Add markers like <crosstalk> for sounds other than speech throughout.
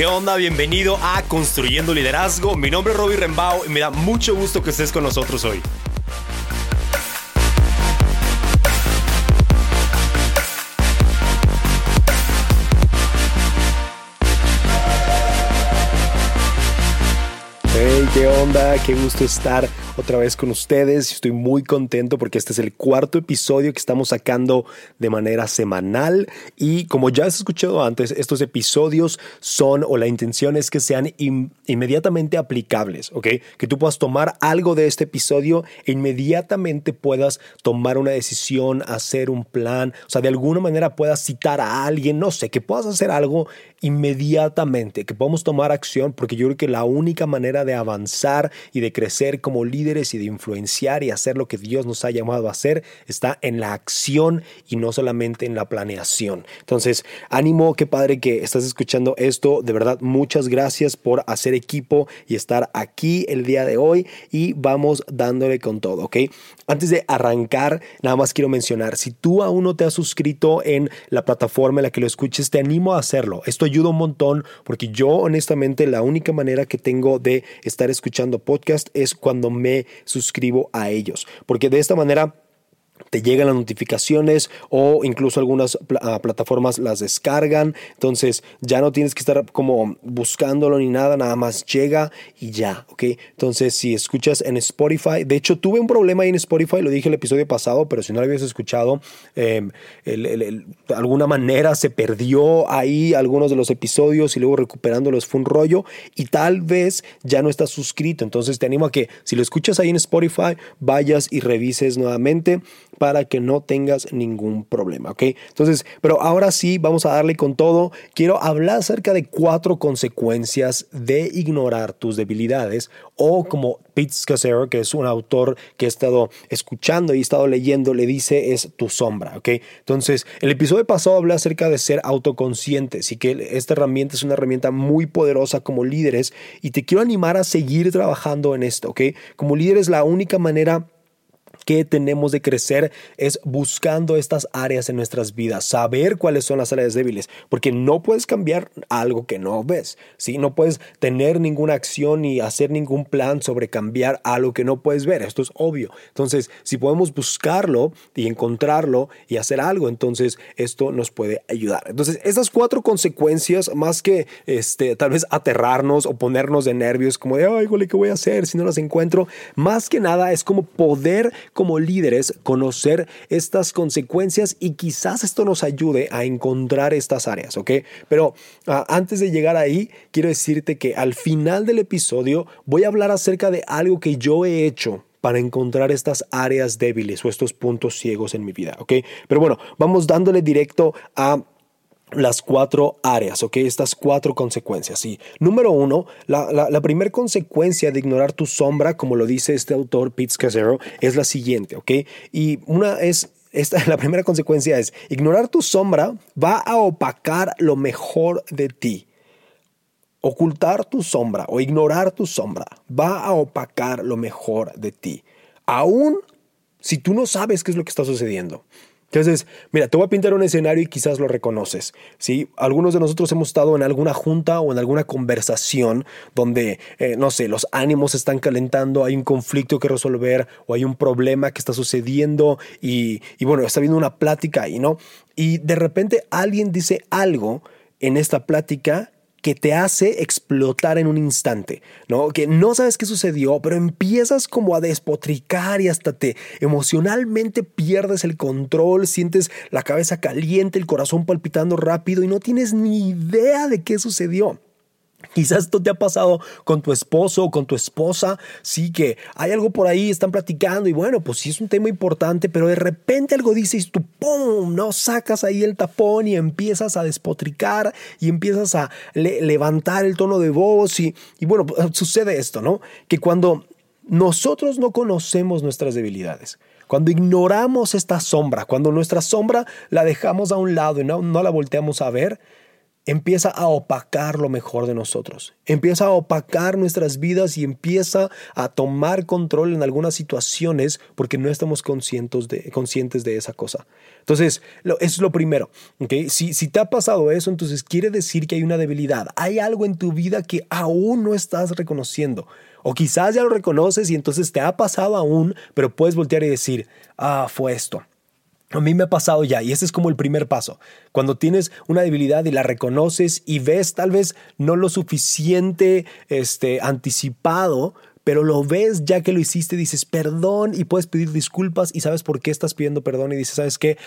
¿Qué onda? Bienvenido a Construyendo Liderazgo. Mi nombre es Robbie Rembao y me da mucho gusto que estés con nosotros hoy. Onda? Qué gusto estar otra vez con ustedes. Estoy muy contento porque este es el cuarto episodio que estamos sacando de manera semanal y como ya has escuchado antes, estos episodios son o la intención es que sean inmediatamente aplicables, ¿ok? Que tú puedas tomar algo de este episodio e inmediatamente puedas tomar una decisión, hacer un plan, o sea, de alguna manera puedas citar a alguien, no sé, que puedas hacer algo inmediatamente, que podamos tomar acción, porque yo creo que la única manera de avanzar y de crecer como líderes y de influenciar y hacer lo que Dios nos ha llamado a hacer está en la acción y no solamente en la planeación. Entonces, ánimo, qué padre que estás escuchando esto. De verdad, muchas gracias por hacer equipo y estar aquí el día de hoy y vamos dándole con todo, ¿ok? Antes de arrancar, nada más quiero mencionar, si tú aún no te has suscrito en la plataforma en la que lo escuches, te animo a hacerlo. Esto ayuda un montón porque yo honestamente la única manera que tengo de estar escuchando podcast es cuando me suscribo a ellos, porque de esta manera te llegan las notificaciones o incluso algunas ah, plataformas las descargan. Entonces ya no tienes que estar como buscándolo ni nada, nada más llega y ya, ¿ok? Entonces si escuchas en Spotify, de hecho tuve un problema ahí en Spotify, lo dije el episodio pasado, pero si no lo habías escuchado, eh, de alguna manera se perdió ahí algunos de los episodios y luego recuperándolos fue un rollo y tal vez ya no estás suscrito. Entonces te animo a que si lo escuchas ahí en Spotify, vayas y revises nuevamente para que no tengas ningún problema, ¿ok? Entonces, pero ahora sí, vamos a darle con todo. Quiero hablar acerca de cuatro consecuencias de ignorar tus debilidades o como Pete Scazzaro, que es un autor que he estado escuchando y estado leyendo, le dice es tu sombra, ¿ok? Entonces, el episodio pasado hablé acerca de ser autoconscientes y que esta herramienta es una herramienta muy poderosa como líderes y te quiero animar a seguir trabajando en esto, ¿ok? Como líderes la única manera que tenemos de crecer es buscando estas áreas en nuestras vidas, saber cuáles son las áreas débiles, porque no puedes cambiar algo que no ves, ¿sí? No puedes tener ninguna acción ni hacer ningún plan sobre cambiar algo que no puedes ver, esto es obvio. Entonces, si podemos buscarlo y encontrarlo y hacer algo, entonces esto nos puede ayudar. Entonces, estas cuatro consecuencias, más que este, tal vez aterrarnos o ponernos de nervios, como de, ay, ¿qué voy a hacer si no las encuentro? Más que nada es como poder como líderes conocer estas consecuencias y quizás esto nos ayude a encontrar estas áreas, ¿ok? Pero ah, antes de llegar ahí, quiero decirte que al final del episodio voy a hablar acerca de algo que yo he hecho para encontrar estas áreas débiles o estos puntos ciegos en mi vida, ¿ok? Pero bueno, vamos dándole directo a las cuatro áreas, ¿ok? Estas cuatro consecuencias, sí. Número uno, la, primera consecuencia de ignorar tu sombra, como lo dice este autor, Pete Scazzaro, es la siguiente, ¿ok? Y una es, esta, <laughs> la primera consecuencia es, ignorar tu sombra va a opacar lo mejor de ti. Ocultar tu sombra o ignorar tu sombra va a opacar lo mejor de ti. Aún si tú no sabes qué es lo que está sucediendo. Entonces, mira, te voy a pintar un escenario y quizás lo reconoces. ¿sí? Algunos de nosotros hemos estado en alguna junta o en alguna conversación donde, eh, no sé, los ánimos están calentando, hay un conflicto que resolver o hay un problema que está sucediendo y, y bueno, está habiendo una plática ahí, ¿no? Y de repente alguien dice algo en esta plática que te hace explotar en un instante, ¿no? Que no sabes qué sucedió, pero empiezas como a despotricar y hasta te emocionalmente pierdes el control, sientes la cabeza caliente, el corazón palpitando rápido y no tienes ni idea de qué sucedió. Quizás esto te ha pasado con tu esposo o con tu esposa, sí que hay algo por ahí, están platicando y bueno, pues sí es un tema importante, pero de repente algo dices tú, ¡pum!, no sacas ahí el tapón y empiezas a despotricar y empiezas a levantar el tono de voz y, y bueno, pues, <laughs> sucede esto, ¿no? Que cuando nosotros no conocemos nuestras debilidades, cuando ignoramos esta sombra, cuando nuestra sombra la dejamos a un lado y no, no la volteamos a ver, empieza a opacar lo mejor de nosotros, empieza a opacar nuestras vidas y empieza a tomar control en algunas situaciones porque no estamos conscientes de, conscientes de esa cosa. Entonces, eso es lo primero. ¿okay? Si, si te ha pasado eso, entonces quiere decir que hay una debilidad, hay algo en tu vida que aún no estás reconociendo. O quizás ya lo reconoces y entonces te ha pasado aún, pero puedes voltear y decir, ah, fue esto a mí me ha pasado ya y ese es como el primer paso. Cuando tienes una debilidad y la reconoces y ves tal vez no lo suficiente este, anticipado, pero lo ves ya que lo hiciste, dices perdón y puedes pedir disculpas y sabes por qué estás pidiendo perdón y dices, ¿sabes qué?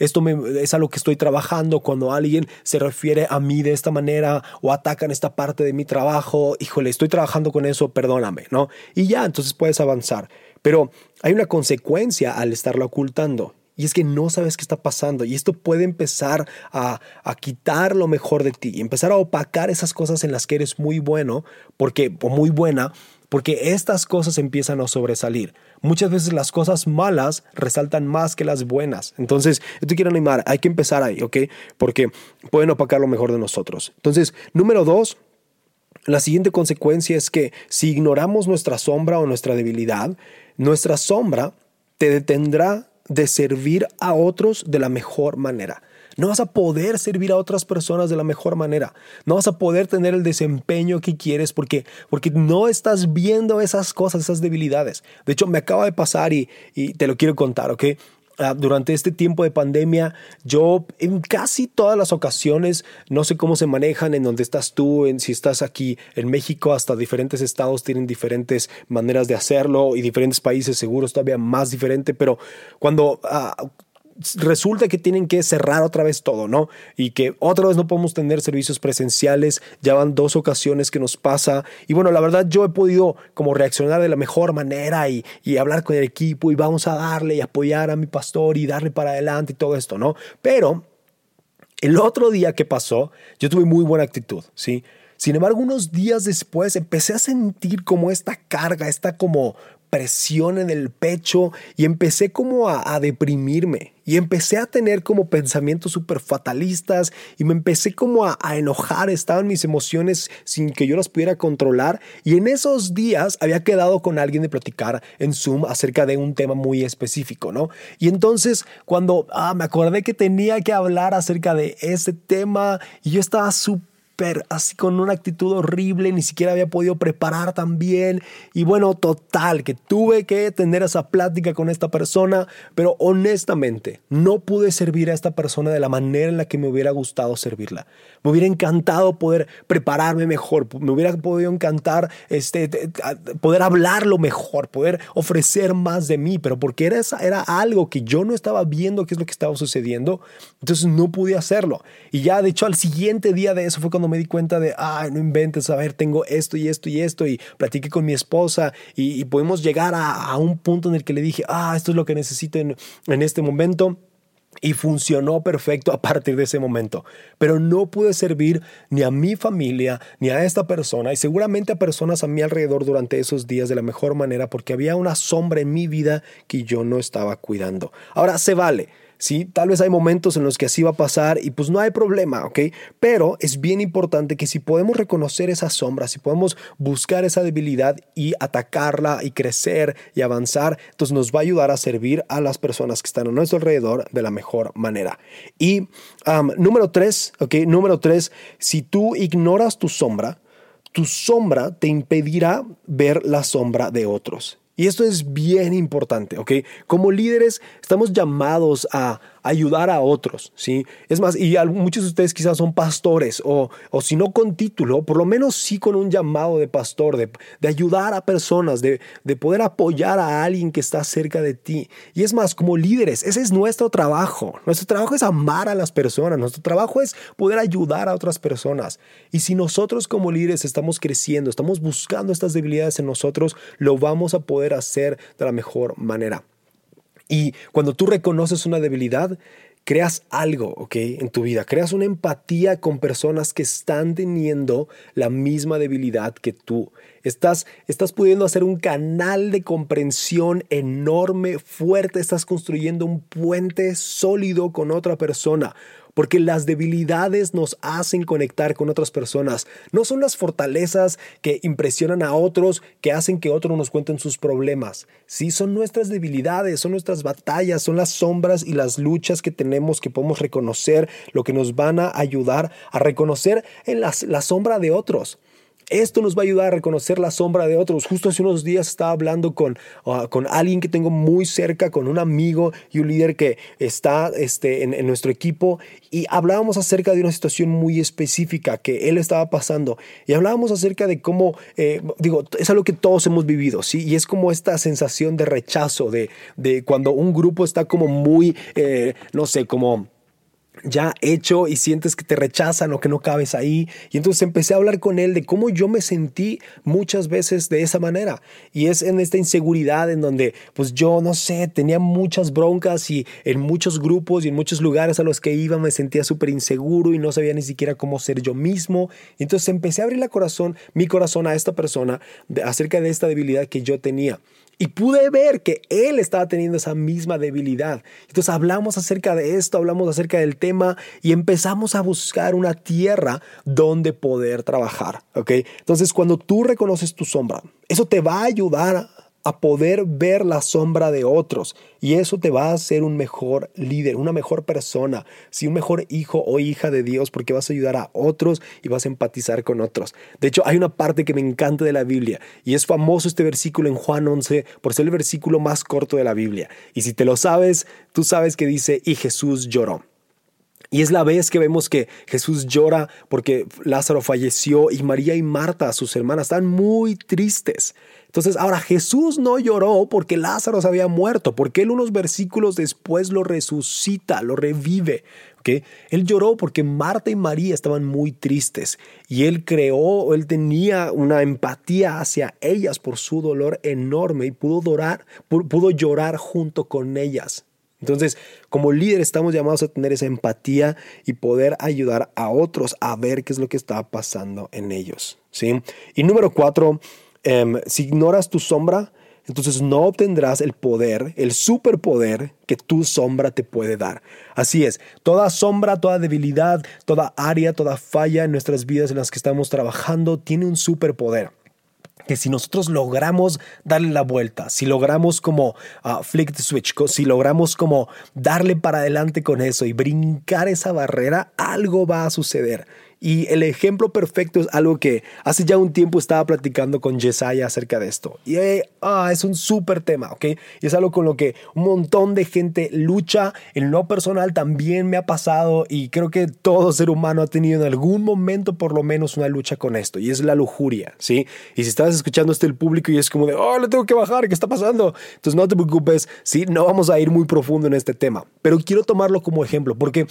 Esto es algo que estoy trabajando cuando alguien se refiere a mí de esta manera o atacan esta parte de mi trabajo, híjole, estoy trabajando con eso, perdóname, ¿no? Y ya, entonces puedes avanzar. Pero hay una consecuencia al estarlo ocultando y es que no sabes qué está pasando. Y esto puede empezar a, quitar lo mejor de ti y empezar a opacar esas cosas en las que eres muy bueno porque, o muy buena, porque estas cosas empiezan a sobresalir. Muchas veces las cosas malas resaltan más que las buenas. Entonces, yo te quiero animar, hay que empezar ahí, ¿ok? Porque pueden opacar lo mejor de nosotros. Entonces, número dos, la siguiente consecuencia es que si ignoramos nuestra sombra o nuestra debilidad, nuestra sombra te detendrá de servir a otros de la mejor manera. No vas a poder servir a otras personas de la mejor manera. No vas a poder tener el desempeño que quieres porque, porque no estás viendo esas cosas, esas debilidades. De hecho, me acaba de pasar y, y te lo quiero contar, ¿ok? Ah, durante este tiempo de pandemia, yo en casi todas las ocasiones, no sé cómo se manejan en donde estás tú, en si estás aquí en México, hasta diferentes estados tienen diferentes maneras de hacerlo y diferentes países seguros todavía más diferente, pero cuando ah, resulta que tienen que cerrar otra vez todo, ¿no? Y que otra vez no podemos tener servicios presenciales, ya van dos ocasiones que nos pasa. Y bueno, la verdad yo he podido como reaccionar de la mejor manera y, y hablar con el equipo y vamos a darle y apoyar a mi pastor y darle para adelante y todo esto, ¿no? Pero el otro día que pasó, yo tuve muy buena actitud, ¿sí? Sin embargo, unos días después empecé a sentir como esta carga, esta como presión en el pecho y empecé como a, deprimirme y empecé a tener como pensamientos súper fatalistas y me empecé como a, enojar, estaban mis emociones sin que yo las pudiera controlar y en esos días había quedado con alguien de platicar en Zoom acerca de un tema muy específico, ¿no? Y entonces cuando ah, me acordé que tenía que hablar acerca de ese tema y yo estaba súper así con una actitud horrible, ni siquiera había podido preparar tan bien. Y bueno, total, que tuve que tener esa plática con esta persona, pero honestamente no pude servir a esta persona de la manera en la que me hubiera gustado servirla. Me hubiera encantado poder prepararme mejor, me hubiera podido encantar este, poder hablarlo mejor, poder ofrecer más de mí, pero porque era, era algo que yo no estaba viendo qué es lo que estaba sucediendo, entonces no pude hacerlo. Y ya de hecho al siguiente día de eso fue cuando me di cuenta de, ay, no inventes, a ver, tengo esto y esto y esto, y platiqué con mi esposa y, y podemos llegar a, un punto en el que le dije, ah, esto es lo que necesito en este momento. Y funcionó perfecto a partir de ese momento. Pero no pude servir ni a mi familia, ni a esta persona, y seguramente a personas a mi alrededor durante esos días de la mejor manera, porque había una sombra en mi vida que yo no estaba cuidando. Ahora, se vale. ¿Sí? Tal vez hay momentos en los que así va a pasar y pues no hay problema, ¿ok? Pero es bien importante que si podemos reconocer esa sombra, si podemos buscar esa debilidad y atacarla y crecer y avanzar, entonces nos va a ayudar a servir a las personas que están a nuestro alrededor de la mejor manera. Y número tres, ¿ok? Número tres, si tú ignoras tu sombra, tu sombra te impedirá ver la sombra de otros. Y esto es bien importante, ¿ok? Como líderes estamos llamados a ayudar a otros, ¿sí? Es más, y muchos de ustedes quizás son pastores o, o si no con título, por lo menos sí con un llamado de pastor, de, de ayudar a personas, de, de, poder apoyar a alguien que está cerca de ti. Y es más, como líderes, ese es nuestro trabajo. Nuestro trabajo es amar a las personas, nuestro trabajo es poder ayudar a otras personas. Y si nosotros como líderes estamos creciendo, estamos buscando estas debilidades en nosotros, lo vamos a poder hacer de la mejor manera. Y cuando tú reconoces una debilidad, creas algo, ¿ok? En tu vida, creas una empatía con personas que están teniendo la misma debilidad que tú. Estás, estás pudiendo hacer un canal de comprensión enorme, fuerte, estás construyendo un puente sólido con otra persona. Porque las debilidades nos hacen conectar con otras personas. No son las fortalezas que impresionan a otros, que hacen que otros nos cuenten sus problemas. Sí, son nuestras debilidades, son nuestras batallas, son las sombras y las luchas que tenemos que podemos reconocer, lo que nos van a ayudar a reconocer en la, la sombra de otros. Esto nos va a ayudar a reconocer la sombra de otros. Justo hace unos días estaba hablando con, ah, con alguien que tengo muy cerca, con un amigo y un líder que está este, en, nuestro equipo y hablábamos acerca de una situación muy específica que él estaba pasando y hablábamos acerca de cómo, eh, digo, es algo que todos hemos vivido, ¿sí? Y es como esta sensación de rechazo, de, de cuando un grupo está como muy, eh, no sé, como ya hecho y sientes que te rechazan o que no cabes ahí. Y entonces empecé a hablar con él de cómo yo me sentí muchas veces de esa manera. Y es en esta inseguridad en donde pues yo no sé, tenía muchas broncas y en muchos grupos y en muchos lugares a los que iba me sentía súper inseguro y no sabía ni siquiera cómo ser yo mismo. Y entonces empecé a abrir la corazón, mi corazón a esta persona acerca de esta debilidad que yo tenía. Y pude ver que él estaba teniendo esa misma debilidad. Entonces hablamos acerca de esto, hablamos acerca del tema y empezamos a buscar una tierra donde poder trabajar. ¿ok? Entonces cuando tú reconoces tu sombra, eso te va a ayudar a poder ver la sombra de otros y eso te va a hacer un mejor líder, una mejor persona, si un mejor hijo o hija de Dios porque vas a ayudar a otros y vas a empatizar con otros. De hecho, hay una parte que me encanta de la Biblia y es famoso este versículo en Juan 11 por ser el versículo más corto de la Biblia. Y si te lo sabes, tú sabes que dice, y Jesús lloró. Y es la vez que vemos que Jesús llora porque Lázaro falleció y María y Marta, sus hermanas, están muy tristes. Entonces, ahora Jesús no lloró porque Lázaro se había muerto, porque él unos versículos después lo resucita, lo revive. ¿okay? Él lloró porque Marta y María estaban muy tristes y él creó, él tenía una empatía hacia ellas por su dolor enorme y pudo, llorar, pudo llorar junto con ellas. Entonces, como líder estamos llamados a tener esa empatía y poder ayudar a otros a ver qué es lo que está pasando en ellos. ¿sí? Y número cuatro, Em, si ignoras tu sombra, entonces no obtendrás el poder, el superpoder que tu sombra te puede dar. Así es, toda sombra, toda debilidad, toda área, toda falla en nuestras vidas en las que estamos trabajando tiene un superpoder que si nosotros logramos darle la vuelta, si logramos como uh, flick the switch, si logramos como darle para adelante con eso y brincar esa barrera, algo va a suceder. Y el ejemplo perfecto es algo que hace ya un tiempo estaba platicando con Yesaya acerca de esto. Y eh, ah, es un súper tema, ¿ok? Y es algo con lo que un montón de gente lucha. En lo personal también me ha pasado y creo que todo ser humano ha tenido en algún momento por lo menos una lucha con esto. Y es la lujuria, ¿sí? Y si estás escuchando esto el público y es como de, oh, le tengo que bajar, ¿qué está pasando? Entonces no te preocupes, ¿sí? No vamos a ir muy profundo en este tema. Pero quiero tomarlo como ejemplo porque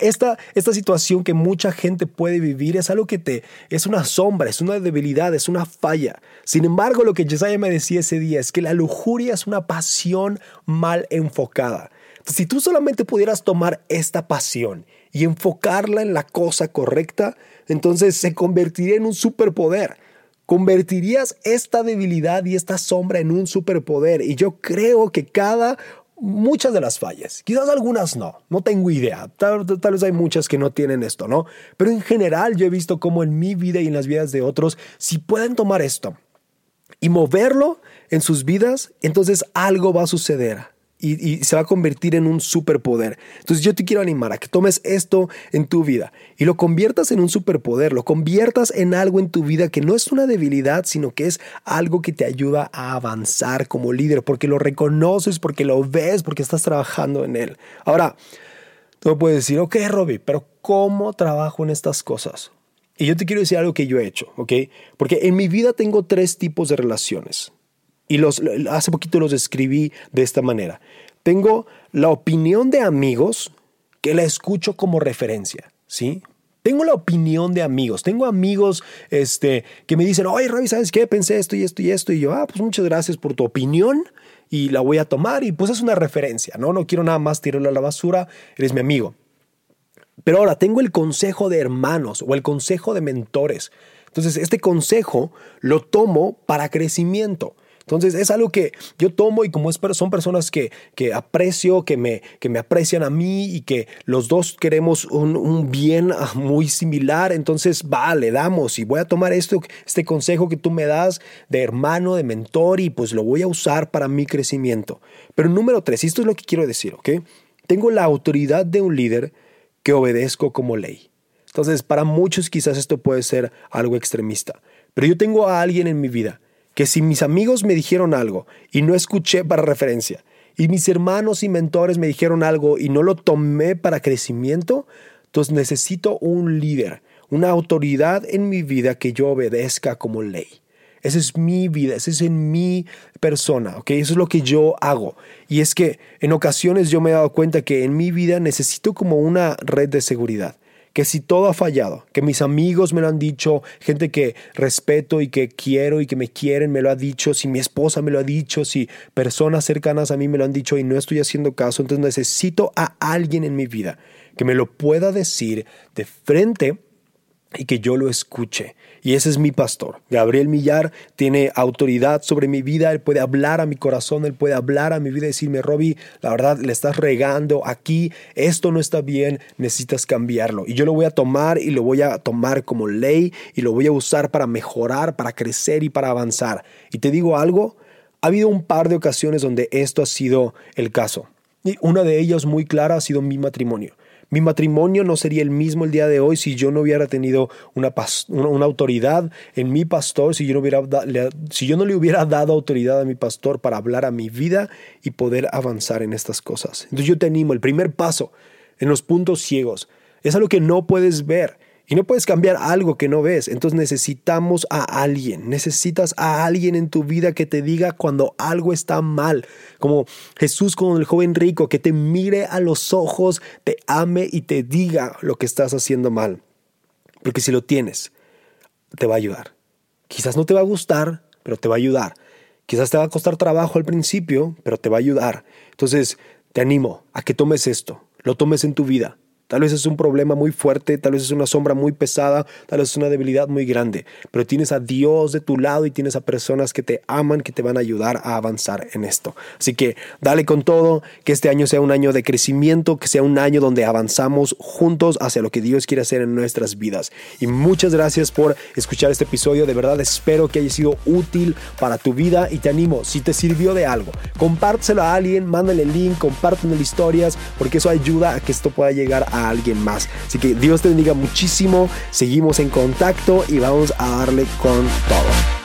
esta, esta situación que mucha gente puede vivir es algo que te es una sombra, es una debilidad, es una falla. Sin embargo, lo que Jesaja me decía ese día es que la lujuria es una pasión mal enfocada. si tú solamente pudieras tomar esta pasión y enfocarla en la cosa correcta, entonces se convertiría en un superpoder. Convertirías esta debilidad y esta sombra en un superpoder. Y yo creo que cada muchas de las fallas. Quizás algunas no, no tengo idea. Tal, vez hay muchas que no tienen esto, ¿no? Pero en general yo he visto cómo en mi vida y en las vidas de otros, si pueden tomar esto y moverlo en sus vidas, entonces algo va a suceder y, se va a convertir en un superpoder. Entonces yo te quiero animar a que tomes esto en tu vida y lo conviertas en un superpoder, lo conviertas en algo en tu vida que no es una debilidad, sino que es algo que te ayuda a avanzar como líder, porque lo reconoces, porque lo ves, porque estás trabajando en él. Ahora, tú me puedes decir, ok, Robbie, pero ¿cómo trabajo en estas cosas? Y yo te quiero decir algo que yo he hecho, ¿ok? Porque en mi vida tengo tres tipos de relaciones. Y los, hace poquito los escribí de esta manera. Tengo la opinión de amigos que la escucho como referencia, ¿sí? Tengo la opinión de amigos. Tengo amigos este, que me dicen, oye, Ravi, ¿sabes qué? Pensé esto y esto y esto. Y yo, ah, pues muchas gracias por tu opinión y la voy a tomar. Y pues es una referencia, ¿no? No quiero nada más tirarlo a la basura. Eres mi amigo. Pero ahora tengo el consejo de hermanos o el consejo de mentores. Entonces, este consejo lo tomo para crecimiento. Entonces es algo que yo tomo y como es, son personas que, que aprecio, que me, que me aprecian a mí y que los dos queremos un, un bien ah, muy similar, entonces vale, damos y voy a tomar esto, este consejo que tú me das de hermano, de mentor y pues lo voy a usar para mi crecimiento. Pero número tres, esto es lo que quiero decir, ¿ok? Tengo la autoridad de un líder que obedezco como ley. Entonces, para muchos quizás esto puede ser algo extremista, pero yo tengo a alguien en mi vida que si mis amigos me dijeron algo y no escuché para referencia, y mis hermanos y mentores me dijeron algo y no lo tomé para crecimiento, entonces necesito un líder, una autoridad en mi vida que yo obedezca como ley. Esa es mi vida, esa es en mi persona, ¿ok? Eso es lo que yo hago. Y es que en ocasiones yo me he dado cuenta que en mi vida necesito como una red de seguridad que si todo ha fallado, que mis amigos me lo han dicho, gente que respeto y que quiero y que me quieren me lo ha dicho, si mi esposa me lo ha dicho, si personas cercanas a mí me lo han dicho y no estoy haciendo caso, entonces necesito a alguien en mi vida que me lo pueda decir de frente y que yo lo escuche. Y ese es mi pastor. Gabriel Millar tiene autoridad sobre mi vida, él puede hablar a mi corazón, él puede hablar a mi vida y decirme, Robbie, la verdad le estás regando aquí, esto no está bien, necesitas cambiarlo. Y yo lo voy a tomar y lo voy a tomar como ley y lo voy a usar para mejorar, para crecer y para avanzar. Y te digo algo, ha habido un par de ocasiones donde esto ha sido el caso. Y una de ellas muy clara ha sido mi matrimonio. Mi matrimonio no sería el mismo el día de hoy si yo no hubiera tenido una, una, autoridad en mi pastor, si yo, no hubiera, si yo no le hubiera dado autoridad a mi pastor para hablar a mi vida y poder avanzar en estas cosas. Entonces yo te animo, el primer paso en los puntos ciegos es algo que no puedes ver. Y no puedes cambiar algo que no ves. Entonces necesitamos a alguien. Necesitas a alguien en tu vida que te diga cuando algo está mal. Como Jesús con el joven rico, que te mire a los ojos, te ame y te diga lo que estás haciendo mal. Porque si lo tienes, te va a ayudar. Quizás no te va a gustar, pero te va a ayudar. Quizás te va a costar trabajo al principio, pero te va a ayudar. Entonces, te animo a que tomes esto, lo tomes en tu vida Tal vez es un problema muy fuerte, tal vez es una sombra muy pesada, tal vez es una debilidad muy grande, pero tienes a Dios de tu lado y tienes a personas que te aman, que te van a ayudar a avanzar en esto. Así que dale con todo, que este año sea un año de crecimiento, que sea un año donde avanzamos juntos hacia lo que Dios quiere hacer en nuestras vidas. Y muchas gracias por escuchar este episodio, de verdad espero que haya sido útil para tu vida y te animo, si te sirvió de algo, compártelo a alguien, mándale el link, compártelo historias, porque eso ayuda a que esto pueda llegar alguien más. Así que Dios te bendiga muchísimo, seguimos en contacto y vamos a darle con todo.